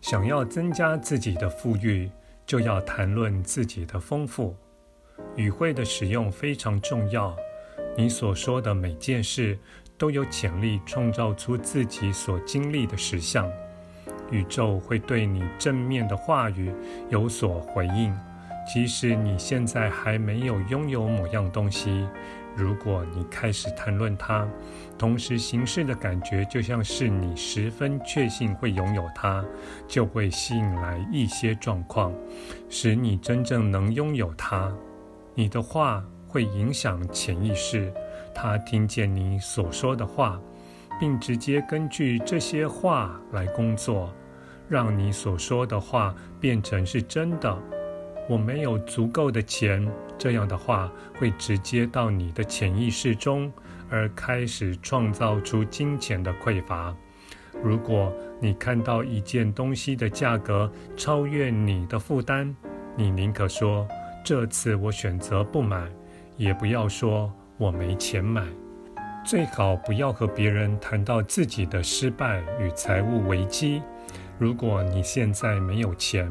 想要增加自己的富裕，就要谈论自己的丰富。语汇的使用非常重要。你所说的每件事都有潜力创造出自己所经历的实相。宇宙会对你正面的话语有所回应，即使你现在还没有拥有某样东西。如果你开始谈论它，同时行事的感觉就像是你十分确信会拥有它，就会吸引来一些状况，使你真正能拥有它。你的话会影响潜意识，它听见你所说的话，并直接根据这些话来工作，让你所说的话变成是真的。我没有足够的钱，这样的话会直接到你的潜意识中，而开始创造出金钱的匮乏。如果你看到一件东西的价格超越你的负担，你宁可说这次我选择不买，也不要说我没钱买。最好不要和别人谈到自己的失败与财务危机。如果你现在没有钱，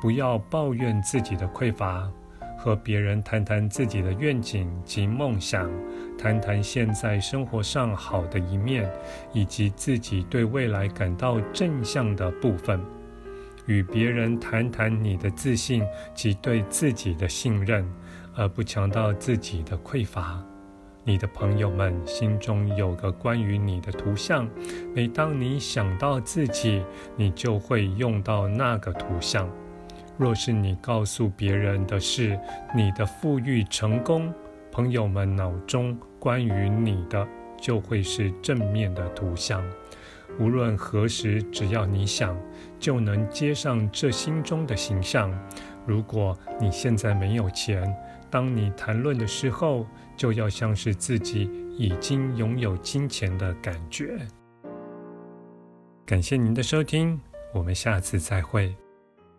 不要抱怨自己的匮乏，和别人谈谈自己的愿景及梦想，谈谈现在生活上好的一面，以及自己对未来感到正向的部分。与别人谈谈你的自信及对自己的信任，而不强调自己的匮乏。你的朋友们心中有个关于你的图像，每当你想到自己，你就会用到那个图像。若是你告诉别人的是你的富裕成功，朋友们脑中关于你的就会是正面的图像。无论何时，只要你想，就能接上这心中的形象。如果你现在没有钱，当你谈论的时候，就要像是自己已经拥有金钱的感觉。感谢您的收听，我们下次再会。